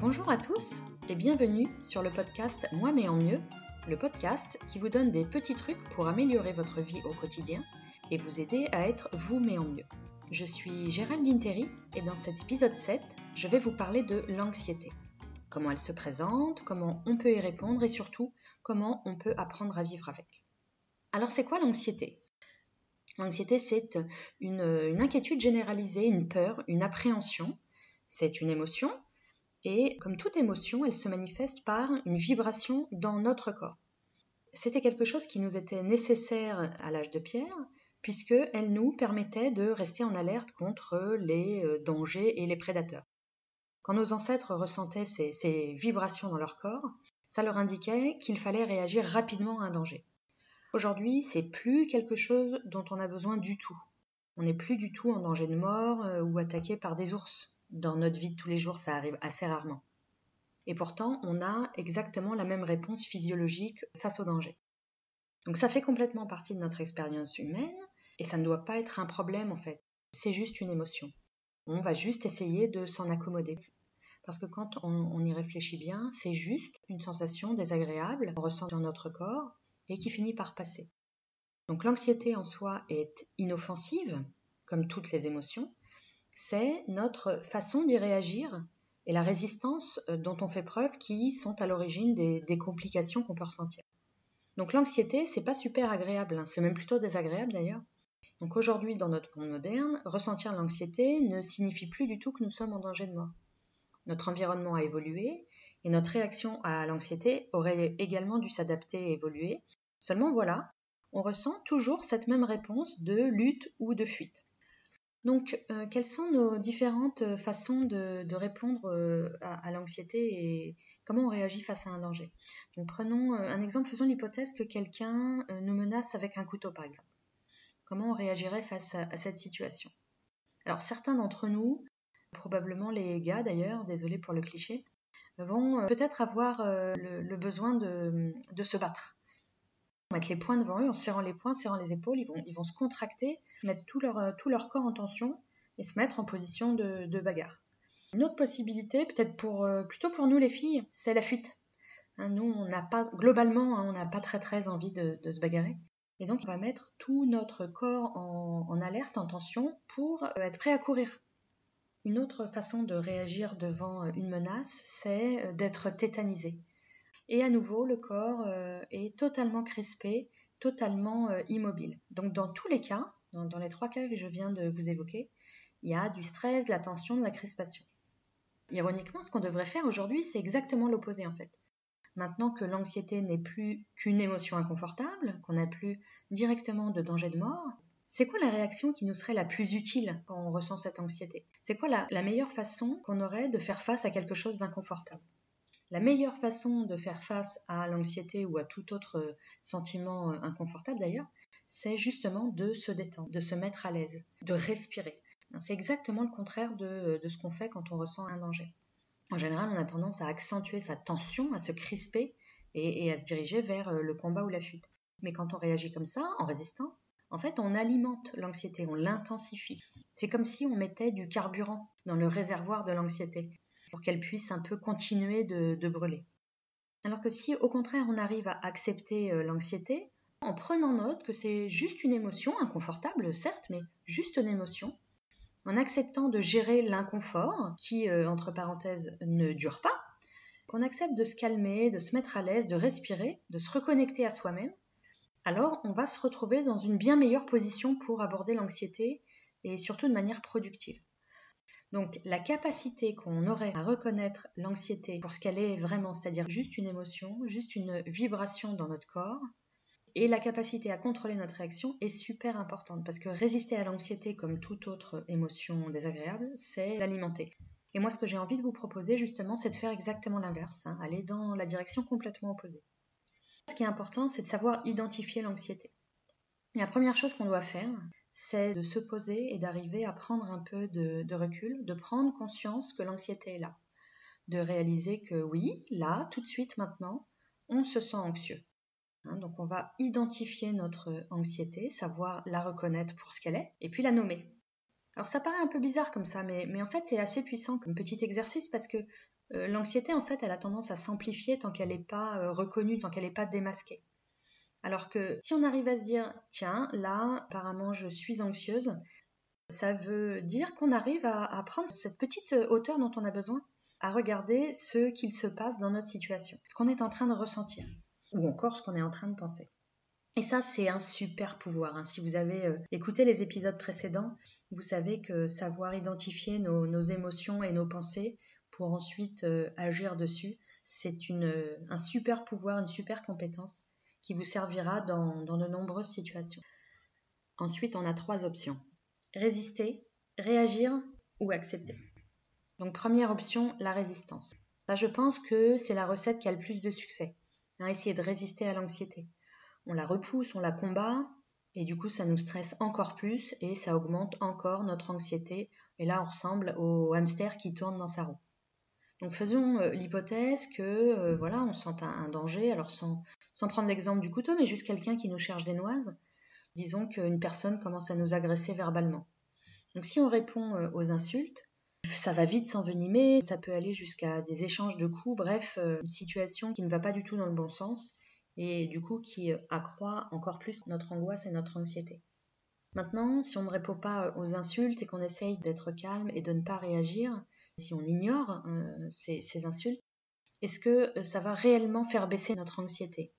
Bonjour à tous et bienvenue sur le podcast Moi mais en mieux, le podcast qui vous donne des petits trucs pour améliorer votre vie au quotidien et vous aider à être vous mais en mieux. Je suis Géraldine Terry et dans cet épisode 7, je vais vous parler de l'anxiété. Comment elle se présente, comment on peut y répondre et surtout comment on peut apprendre à vivre avec. Alors c'est quoi l'anxiété? L'anxiété c'est une, une inquiétude généralisée, une peur, une appréhension. C'est une émotion et comme toute émotion, elle se manifeste par une vibration dans notre corps. C'était quelque chose qui nous était nécessaire à l'âge de pierre, puisqu'elle nous permettait de rester en alerte contre les euh, dangers et les prédateurs. Quand nos ancêtres ressentaient ces, vibrations dans leur corps, ça leur indiquait qu'il fallait réagir rapidement à un danger. Aujourd'hui, c'est plus quelque chose dont on a besoin du tout. On n'est plus du tout en danger de mort euh, ou attaqué par des ours. Dans notre vie de tous les jours, ça arrive assez rarement. Et pourtant, on a exactement la même réponse physiologique face au danger. Donc ça fait complètement partie de notre expérience humaine et ça ne doit pas être un problème en fait. C'est juste une émotion. On va juste essayer de s'en accommoder. Parce que quand on, y réfléchit bien, c'est juste une sensation désagréable qu'on ressent dans notre corps et qui finit par passer. Donc l'anxiété en soi est inoffensive, comme toutes les émotions, c'est notre façon d'y réagir et la résistance euh, dont on fait preuve qui sont à l'origine des, complications qu'on peut ressentir. Donc l'anxiété, c'est pas super agréable, hein. c'est même plutôt désagréable d'ailleurs. Donc aujourd'hui, dans notre monde moderne, ressentir l'anxiété ne signifie plus du tout que nous sommes en danger de mort. Notre environnement a évolué et notre réaction à l'anxiété aurait également dû s'adapter et évoluer. Seulement voilà, on ressent toujours cette même réponse de lutte ou de fuite. Donc, euh, quelles sont nos différentes euh, façons de, répondre euh, à, l'anxiété et comment on réagit face à un danger? Donc, prenons un exemple, faisons l'hypothèse que quelqu'un nous menace avec un couteau, par exemple. Comment on réagirait face à, cette situation? Alors, certains d'entre nous, probablement les gars d'ailleurs, désolé pour le cliché, vont peut-être avoir le, besoin de se battre mettre les poings devant eux en serrant les poings, serrant les épaules, ils vont, se contracter, mettre tout leur, euh, tout leur corps en tension et se mettre en position de, bagarre. Une autre possibilité, peut-être pour, euh, plutôt pour nous les filles, c'est la fuite. Hein, nous, on n'a pas, globalement, hein, on n'a pas très très envie de, se bagarrer. Et donc, on va mettre tout notre corps en, alerte, en tension, pour euh, être prêt à courir. Une autre façon de réagir devant une menace, c'est d'être tétanisé et à nouveau le corps euh, est totalement crispé, totalement euh, immobile. Donc dans tous les cas, dans, les trois cas que je viens de vous évoquer, il y a du stress, de la tension, de la crispation. Ironiquement, ce qu'on devrait faire aujourd'hui, c'est exactement l'opposé en fait. Maintenant que l'anxiété n'est plus qu'une émotion inconfortable, qu'on n'a plus directement de danger de mort, c'est quoi la réaction qui nous serait la plus utile quand on ressent cette anxiété? C'est quoi la meilleure façon qu'on aurait de faire face à quelque chose d'inconfortable? La meilleure façon de faire face à l'anxiété ou à tout autre euh, sentiment euh, inconfortable d'ailleurs, c'est justement de se détendre, de se mettre à l'aise, de respirer. C'est exactement le contraire de, ce qu'on fait quand on ressent un danger. En général, on a tendance à accentuer sa tension, à se crisper et, à se diriger vers euh, le combat ou la fuite. Mais quand on réagit comme ça, en résistant, en fait, on alimente l'anxiété, on l'intensifie. C'est comme si on mettait du carburant dans le réservoir de l'anxiété pour qu'elle puisse un peu continuer de, brûler. Alors que si au contraire on arrive à accepter euh, l'anxiété, en prenant note que c'est juste une émotion, inconfortable certes, mais juste une émotion, en acceptant de gérer l'inconfort, qui, euh, entre parenthèses, ne dure pas, qu'on accepte de se calmer, de se mettre à l'aise, de respirer, de se reconnecter à soi-même, alors on va se retrouver dans une bien meilleure position pour aborder l'anxiété et surtout de manière productive. Donc la capacité qu'on aurait à reconnaître l'anxiété pour ce qu'elle est vraiment, c'est-à-dire juste une émotion, juste une vibration dans notre corps, et la capacité à contrôler notre réaction est super importante parce que résister à l'anxiété comme toute autre émotion désagréable, c'est l'alimenter. Et moi, ce que j'ai envie de vous proposer justement, c'est de faire exactement l'inverse, hein, aller dans la direction complètement opposée. Ce qui est important, c'est de savoir identifier l'anxiété. La première chose qu'on doit faire, c'est de se poser et d'arriver à prendre un peu de, recul, de prendre conscience que l'anxiété est là, de réaliser que oui, là, tout de suite maintenant, on se sent anxieux. Hein, donc on va identifier notre anxiété, savoir la reconnaître pour ce qu'elle est, et puis la nommer. Alors ça paraît un peu bizarre comme ça, mais, en fait c'est assez puissant comme petit exercice parce que euh, l'anxiété en fait elle a tendance à s'amplifier tant qu'elle n'est pas euh, reconnue, tant qu'elle n'est pas démasquée. Alors que si on arrive à se dire tiens là apparemment je suis anxieuse, ça veut dire qu'on arrive à, prendre cette petite hauteur dont on a besoin, à regarder ce qu'il se passe dans notre situation, ce qu'on est en train de ressentir, ou encore ce qu'on est en train de penser. Et ça, c'est un super pouvoir. Hein. Si vous avez euh, écouté les épisodes précédents, vous savez que savoir identifier nos, émotions et nos pensées pour ensuite euh, agir dessus, c'est euh, un super pouvoir, une super compétence qui vous servira dans, de nombreuses situations. Ensuite, on a trois options. Résister, réagir ou accepter. Donc première option, la résistance. Ça, je pense que c'est la recette qui a le plus de succès. Hein, essayer de résister à l'anxiété on la repousse, on la combat, et du coup ça nous stresse encore plus et ça augmente encore notre anxiété. Et là on ressemble au hamster qui tourne dans sa roue. Donc faisons euh, l'hypothèse que euh, voilà on sent un, danger, alors sans, sans prendre l'exemple du couteau, mais juste quelqu'un qui nous cherche des noises. Disons qu'une personne commence à nous agresser verbalement. Donc si on répond euh, aux insultes, ça va vite s'envenimer, ça peut aller jusqu'à des échanges de coups, bref, une situation qui ne va pas du tout dans le bon sens et du coup qui accroît encore plus notre angoisse et notre anxiété. Maintenant, si on ne répond pas aux insultes et qu'on essaye d'être calme et de ne pas réagir, si on ignore euh, ces, insultes, est-ce que euh, ça va réellement faire baisser notre anxiété?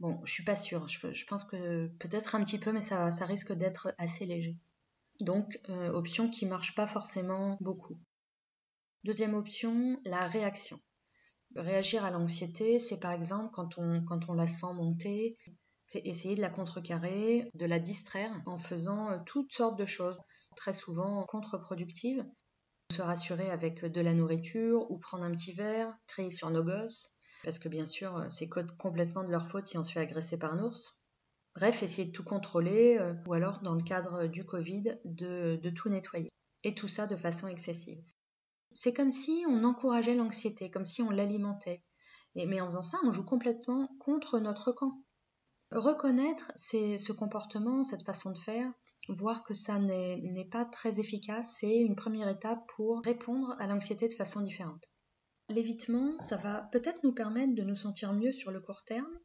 Bon, je suis pas sûre. Je, pense que peut-être un petit peu, mais ça, risque d'être assez léger. Donc, option qui marche pas forcément beaucoup. Deuxième option, la réaction. Réagir à l'anxiété, c'est par exemple quand on, quand on la sent monter, c'est essayer de la contrecarrer, de la distraire en faisant euh, toutes sortes de choses, très souvent contre-productives. Se rassurer avec de la nourriture ou prendre un petit verre, crier sur nos gosses, parce que bien sûr, euh, c'est complètement de leur faute si on se fait agresser par un ours. Bref, essayer de tout contrôler, euh, ou alors, dans le cadre du Covid, de, de tout nettoyer. Et tout ça de façon excessive. C'est comme si on encourageait l'anxiété, comme si on l'alimentait. Mais en faisant ça, on joue complètement contre notre camp. Reconnaître ce comportement, cette façon de faire, voir que ça n'est pas très efficace, c'est une première étape pour répondre à l'anxiété de façon différente. L'évitement, ça va peut-être nous permettre de nous sentir mieux sur le court terme,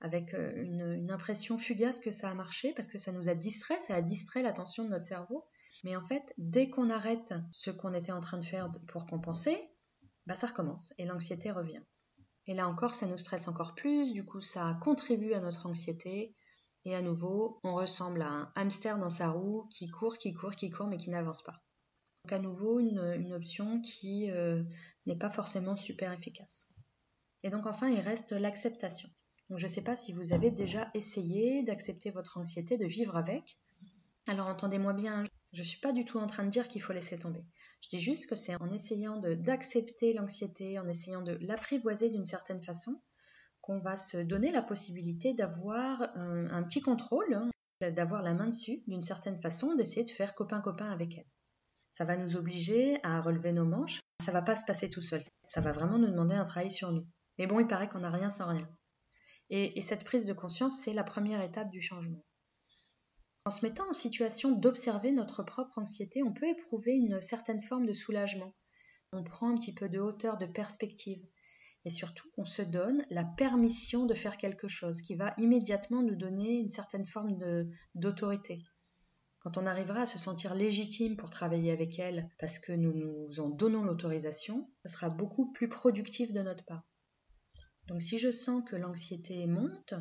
avec euh, une, impression fugace que ça a marché, parce que ça nous a distrait, ça a distrait l'attention de notre cerveau, mais en fait, dès qu'on arrête ce qu'on était en train de faire pour compenser, bah ça recommence et l'anxiété revient. Et là encore, ça nous stresse encore plus, du coup ça contribue à notre anxiété. Et à nouveau, on ressemble à un hamster dans sa roue qui court, qui court, qui court, mais qui n'avance pas. Donc à nouveau, une, option qui euh, n'est pas forcément super efficace. Et donc enfin, il reste l'acceptation. Donc je ne sais pas si vous avez déjà essayé d'accepter votre anxiété, de vivre avec. Alors entendez-moi bien, je ne suis pas du tout en train de dire qu'il faut laisser tomber. Je dis juste que c'est en essayant d'accepter l'anxiété, en essayant de l'apprivoiser d'une certaine façon, qu'on va se donner la possibilité d'avoir un, petit contrôle, hein, d'avoir la main dessus d'une certaine façon, d'essayer de faire copain-copain avec elle. Ça va nous obliger à relever nos manches. Ça va pas se passer tout seul. Ça va vraiment nous demander un travail sur nous. Mais bon, il paraît qu'on n'a rien sans rien. et cette prise de conscience, c'est la première étape du changement. En se mettant en situation d'observer notre propre anxiété, on peut éprouver une certaine forme de soulagement. On prend un petit peu de hauteur, de perspective. Et surtout, on se donne la permission de faire quelque chose qui va immédiatement nous donner une certaine forme d'autorité. Quand on arrivera à se sentir légitime pour travailler avec elle parce que nous nous en donnons l'autorisation, ce sera beaucoup plus productif de notre part. Donc si je sens que l'anxiété monte,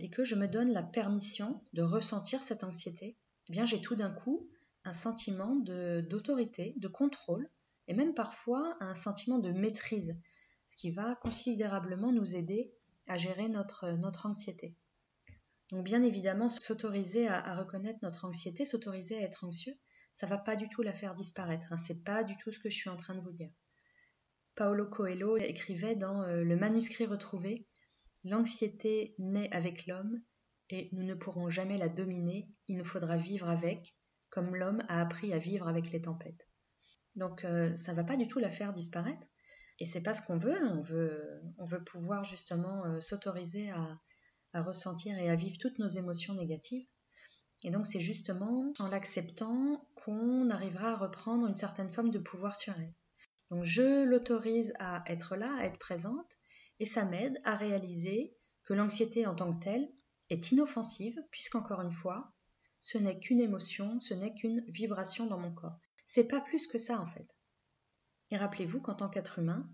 et que je me donne la permission de ressentir cette anxiété, eh bien j'ai tout d'un coup un sentiment d'autorité, de, contrôle et même parfois un sentiment de maîtrise, ce qui va considérablement nous aider à gérer notre, anxiété. Donc bien évidemment, s'autoriser à, reconnaître notre anxiété, s'autoriser à être anxieux, ça va pas du tout la faire disparaître. Hein. C'est pas du tout ce que je suis en train de vous dire. Paolo Coelho écrivait dans euh, Le manuscrit retrouvé L'anxiété naît avec l'homme et nous ne pourrons jamais la dominer, il nous faudra vivre avec, comme l'homme a appris à vivre avec les tempêtes. Donc euh, ça ne va pas du tout la faire disparaître, et c'est pas ce qu'on veut, on veut, on veut pouvoir justement euh, s'autoriser à, ressentir et à vivre toutes nos émotions négatives. Et donc c'est justement en l'acceptant qu'on arrivera à reprendre une certaine forme de pouvoir sur elle. Donc je l'autorise à être là, à être présente, et ça m'aide à réaliser que l'anxiété en tant que telle est inoffensive, puisqu'encore une fois, ce n'est qu'une émotion, ce n'est qu'une vibration dans mon corps. C'est pas plus que ça en fait. Et rappelez-vous qu'en tant qu'être humain,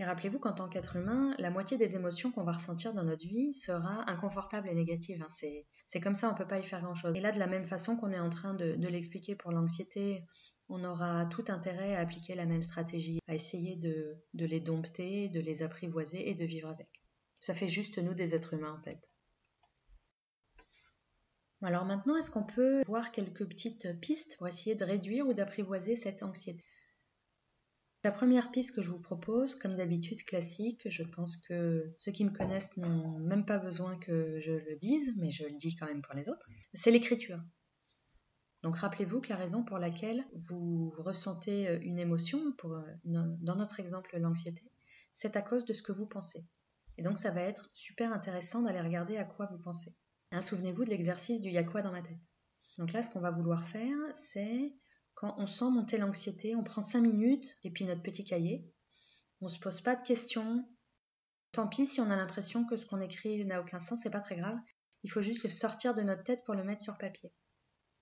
et rappelez-vous qu'en tant qu'être humain, la moitié des émotions qu'on va ressentir dans notre vie sera inconfortable et négative. Hein. C'est comme ça, on ne peut pas y faire grand-chose. Et là, de la même façon qu'on est en train de, l'expliquer pour l'anxiété, on aura tout intérêt à appliquer la même stratégie, à essayer de, les dompter, de les apprivoiser et de vivre avec. Ça fait juste nous des êtres humains en fait. Alors maintenant, est-ce qu'on peut voir quelques petites pistes pour essayer de réduire ou d'apprivoiser cette anxiété? La première piste que je vous propose, comme d'habitude classique, je pense que ceux qui me connaissent n'ont même pas besoin que je le dise, mais je le dis quand même pour les autres, c'est l'écriture. Donc rappelez-vous que la raison pour laquelle vous ressentez une émotion, pour, dans notre exemple l'anxiété, c'est à cause de ce que vous pensez. Et donc ça va être super intéressant d'aller regarder à quoi vous pensez. Hein, souvenez-vous de l'exercice du y quoi dans ma tête. Donc là, ce qu'on va vouloir faire, c'est quand on sent monter l'anxiété, on prend 5 minutes et puis notre petit cahier. On ne se pose pas de questions. Tant pis si on a l'impression que ce qu'on écrit n'a aucun sens, c'est pas très grave. Il faut juste le sortir de notre tête pour le mettre sur papier.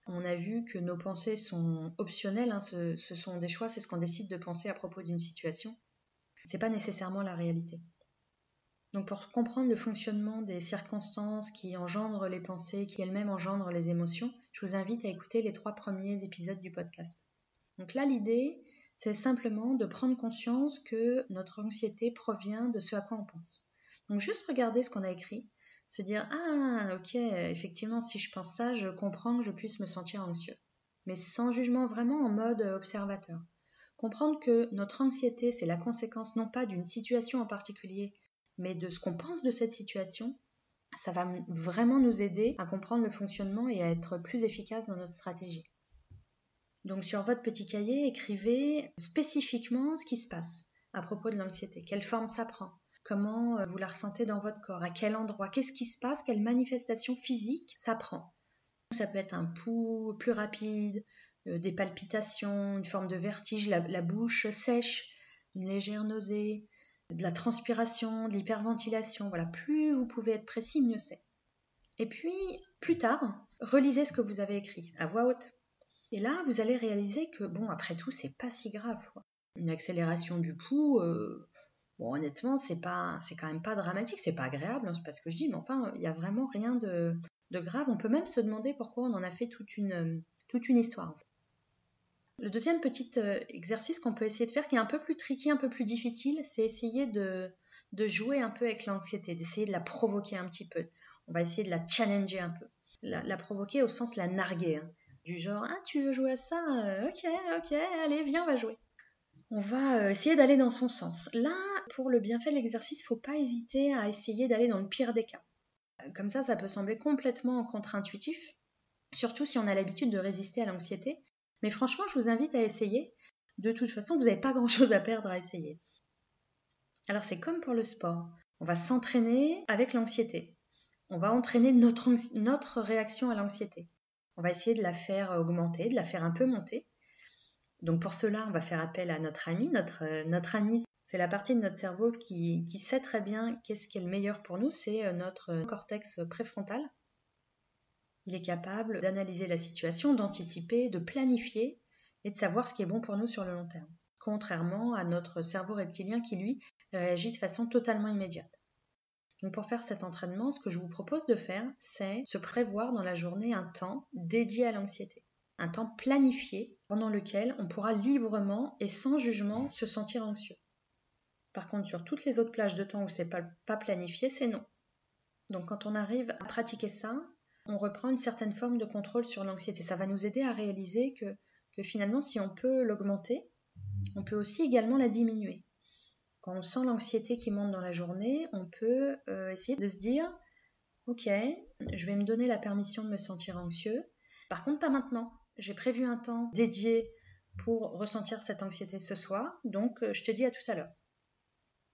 On a vu que nos pensées sont optionnelles, hein, ce, ce, sont des choix, c'est ce qu'on décide de penser à propos d'une situation. C'est pas nécessairement la réalité. Donc pour comprendre le fonctionnement des circonstances qui engendrent les pensées, qui elles-mêmes engendrent les émotions, je vous invite à écouter les trois premiers épisodes du podcast. Donc là, l'idée, c'est simplement de prendre conscience que notre anxiété provient de ce à quoi on pense. Donc juste regarder ce qu'on a écrit, se dire ah ok effectivement si je pense ça, je comprends que je puisse me sentir anxieux, mais sans jugement vraiment en mode observateur. Comprendre que notre anxiété c'est la conséquence non pas d'une situation en particulier, mais de ce qu'on pense de cette situation, ça va vraiment nous aider à comprendre le fonctionnement et à être plus efficace dans notre stratégie. Donc sur votre petit cahier, écrivez spécifiquement ce qui se passe à propos de l'anxiété, quelle forme ça prend, comment euh, vous la ressentez dans votre corps, à quel endroit, qu'est-ce qui se passe, quelle manifestation physique ça prend? Ça peut être un pouls plus rapide, euh, des palpitations, une forme de vertige, la bouche sèche, une légère nausée, de la transpiration, de l'hyperventilation. Voilà, plus vous pouvez être précis, mieux c'est. Et puis, plus tard, relisez ce que vous avez écrit à voix haute. Et là, vous allez réaliser que, bon, après tout, c'est pas si grave. Une accélération du pouls, euh, bon, honnêtement, c'est pas, c'est quand même pas dramatique, c'est pas agréable, hein, c'est pas ce que je dis, mais enfin, il n'y a vraiment rien de, grave. On peut même se demander pourquoi on en a fait toute une, toute une histoire. Le deuxième petit euh, exercice qu'on peut essayer de faire, qui est un peu plus tricky, un peu plus difficile, c'est essayer de, jouer un peu avec l'anxiété, d'essayer de la provoquer un petit peu. On va essayer de la challenger un peu. La, provoquer au sens la narguer. Hein. Du genre, ah, tu veux jouer à ça? Euh, Ok, ok, allez, viens, on va jouer. On va euh, essayer d'aller dans son sens. Là, pour le bienfait de l'exercice, il ne faut pas hésiter à essayer d'aller dans le pire des cas. Comme ça, ça peut sembler complètement contre-intuitif, surtout si on a l'habitude de résister à l'anxiété. Mais franchement, je vous invite à essayer. De toute façon, vous n'avez pas grand-chose à perdre à essayer. Alors c'est comme pour le sport. On va s'entraîner avec l'anxiété. On va entraîner notre réaction à l'anxiété. On va essayer de la faire augmenter, de la faire un peu monter. Donc pour cela, on va faire appel à notre ami. Notre, notre ami, c'est la partie de notre cerveau qui, qui sait très bien qu'est-ce qui est le meilleur pour nous. C'est notre cortex préfrontal. Il est capable d'analyser la situation, d'anticiper, de planifier et de savoir ce qui est bon pour nous sur le long terme, contrairement à notre cerveau reptilien qui, lui, réagit de façon totalement immédiate. Donc pour faire cet entraînement, ce que je vous propose de faire, c'est se prévoir dans la journée un temps dédié à l'anxiété, un temps planifié pendant lequel on pourra librement et sans jugement se sentir anxieux. Par contre, sur toutes les autres plages de temps où c'est pas, pas planifié, c'est non. Donc quand on arrive à pratiquer ça, on reprend une certaine forme de contrôle sur l'anxiété. Ça va nous aider à réaliser que, finalement, si on peut l'augmenter, on peut aussi également la diminuer. Quand on sent l'anxiété qui monte dans la journée, on peut euh, essayer de se dire, ok, je vais me donner la permission de me sentir anxieux. Par contre, pas maintenant. J'ai prévu un temps dédié pour ressentir cette anxiété ce soir, donc euh, je te dis à tout à l'heure.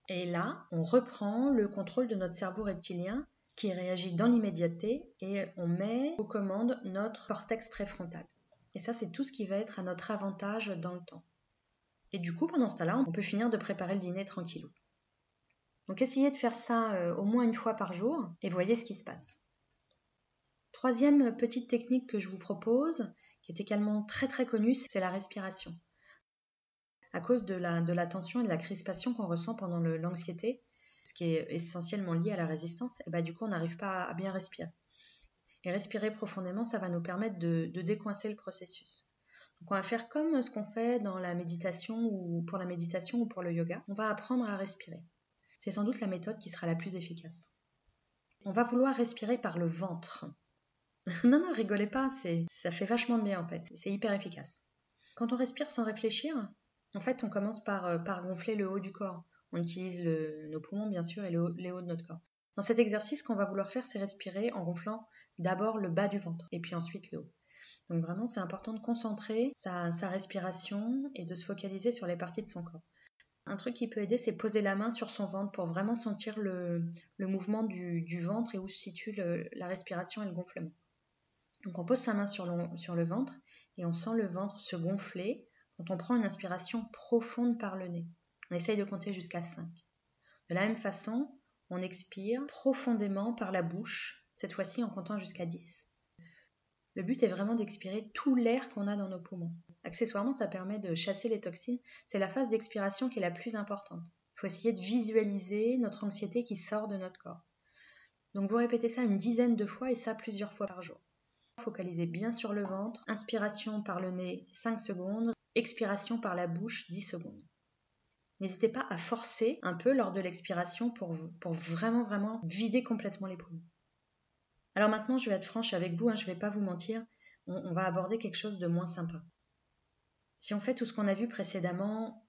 Et là, on reprend le contrôle de notre cerveau reptilien qui réagit dans l'immédiateté et on met aux commandes notre cortex préfrontal. Et ça, c'est tout ce qui va être à notre avantage dans le temps. Et du coup, pendant ce temps-là, on peut finir de préparer le dîner tranquillou. Donc essayez de faire ça euh, au moins une fois par jour et voyez ce qui se passe. Troisième petite technique que je vous propose, qui est également très très connue, c'est la respiration. À cause de la, de tension et de la crispation qu'on ressent pendant l'anxiété, ce qui est essentiellement lié à la résistance, et bah, du coup on n'arrive pas à bien respirer. Et respirer profondément, ça va nous permettre de, décoincer le processus. Donc on va faire comme ce qu'on fait dans la méditation ou pour la méditation ou pour le yoga. On va apprendre à respirer. C'est sans doute la méthode qui sera la plus efficace. On va vouloir respirer par le ventre. non, non, rigolez pas, ça fait vachement de bien en fait, c'est hyper efficace. Quand on respire sans réfléchir, en fait, on commence par, euh, par gonfler le haut du corps. On utilise nos poumons, bien sûr, et le, les hauts de notre corps. Dans cet exercice, qu'on va vouloir faire, c'est respirer en gonflant d'abord le bas du ventre et puis ensuite le haut. Donc vraiment, c'est important de concentrer sa, respiration et de se focaliser sur les parties de son corps. Un truc qui peut aider, c'est poser la main sur son ventre pour vraiment sentir le, mouvement du, ventre et où se situe la respiration et le gonflement. Donc on pose sa main sur le, ventre et on sent le ventre se gonfler quand on prend une inspiration profonde par le nez. On essaye de compter jusqu'à 5. De la même façon, on expire profondément par la bouche, cette fois-ci en comptant jusqu'à 10. Le but est vraiment d'expirer tout l'air qu'on a dans nos poumons. Accessoirement, ça permet de chasser les toxines. C'est la phase d'expiration qui est la plus importante. Il faut essayer de visualiser notre anxiété qui sort de notre corps. Donc vous répétez ça une dizaine de fois et ça plusieurs fois par jour. Focalisez bien sur le ventre. Inspiration par le nez 5 secondes. Expiration par la bouche 10 secondes. N'hésitez pas à forcer un peu lors de l'expiration pour, vraiment, vraiment vider complètement les poumons. Alors maintenant, je vais être franche avec vous, hein, je ne vais pas vous mentir, on, va aborder quelque chose de moins sympa. Si on fait tout ce qu'on a vu précédemment,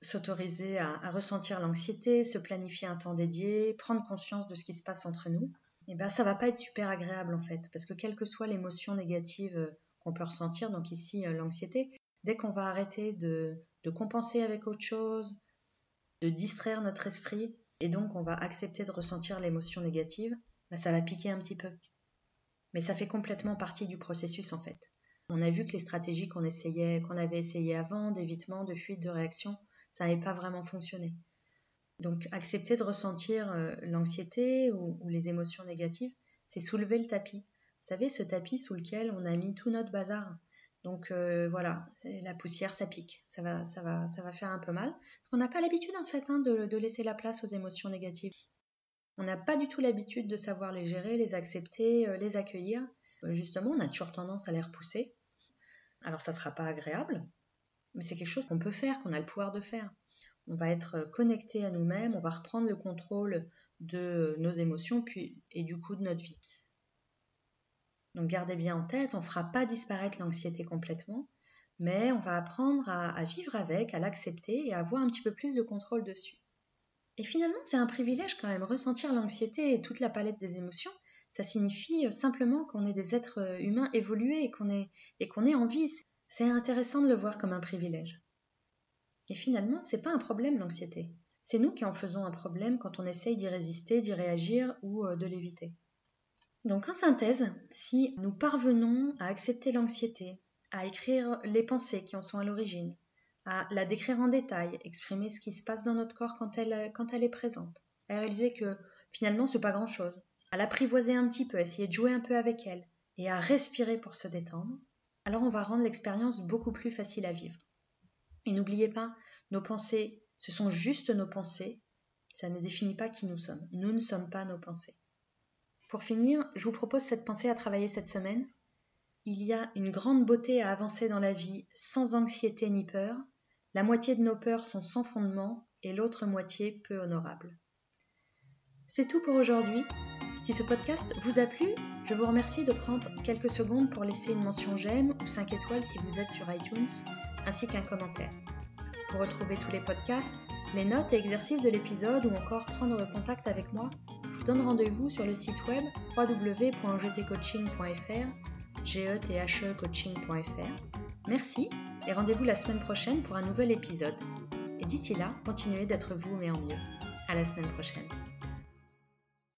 s'autoriser à, ressentir l'anxiété, se planifier un temps dédié, prendre conscience de ce qui se passe entre nous, eh ben ça va pas être super agréable en fait, parce que quelle que soit l'émotion négative euh, qu'on peut ressentir, donc ici euh, l'anxiété, dès qu'on va arrêter de, compenser avec autre chose, de distraire notre esprit et donc on va accepter de ressentir l'émotion négative, bah, ça va piquer un petit peu. Mais ça fait complètement partie du processus en fait. On a vu que les stratégies qu'on essayait, qu'on avait essayées avant, d'évitement, de fuite, de réaction, ça n'avait pas vraiment fonctionné. Donc accepter de ressentir euh, l'anxiété ou, les émotions négatives, c'est soulever le tapis. Vous savez, ce tapis sous lequel on a mis tout notre bazar. Donc euh, voilà, la poussière, ça pique, ça va, ça va, ça va faire un peu mal. Parce qu'on n'a pas l'habitude en fait hein, de, laisser la place aux émotions négatives. On n'a pas du tout l'habitude de savoir les gérer, les accepter, euh, les accueillir. Justement, on a toujours tendance à les repousser. Alors ça ne sera pas agréable, mais c'est quelque chose qu'on peut faire, qu'on a le pouvoir de faire. On va être connecté à nous-mêmes, on va reprendre le contrôle de nos émotions puis, et du coup de notre vie. Donc gardez bien en tête, on ne fera pas disparaître l'anxiété complètement, mais on va apprendre à, vivre avec, à l'accepter et à avoir un petit peu plus de contrôle dessus. Et finalement, c'est un privilège quand même. Ressentir l'anxiété et toute la palette des émotions, ça signifie simplement qu'on est des êtres humains évolués et qu'on est, et qu'on est en vie. C'est intéressant de le voir comme un privilège. Et finalement, c'est pas un problème l'anxiété. C'est nous qui en faisons un problème quand on essaye d'y résister, d'y réagir ou euh, de l'éviter. Donc en synthèse, si nous parvenons à accepter l'anxiété, à écrire les pensées qui en sont à l'origine, à la décrire en détail, exprimer ce qui se passe dans notre corps quand elle, quand elle est présente, à réaliser que finalement c'est pas grand chose, à l'apprivoiser un petit peu, essayer de jouer un peu avec elle et à respirer pour se détendre, alors on va rendre l'expérience beaucoup plus facile à vivre. Et n'oubliez pas, nos pensées, ce sont juste nos pensées, ça ne définit pas qui nous sommes. Nous ne sommes pas nos pensées. Pour finir, je vous propose cette pensée à travailler cette semaine. Il y a une grande beauté à avancer dans la vie sans anxiété ni peur. La moitié de nos peurs sont sans fondement et l'autre moitié peu honorable. C'est tout pour aujourd'hui. Si ce podcast vous a plu, je vous remercie de prendre quelques secondes pour laisser une mention j'aime ou 5 étoiles si vous êtes sur iTunes, ainsi qu'un commentaire. Pour retrouver tous les podcasts, les notes et exercices de l'épisode ou encore prendre contact avec moi, je vous donne rendez-vous sur le site web www.gtcoaching.fr, gethe-coaching.fr. Merci et rendez-vous la semaine prochaine pour un nouvel épisode. Et d'ici là, continuez d'être vous mais en mieux. À la semaine prochaine.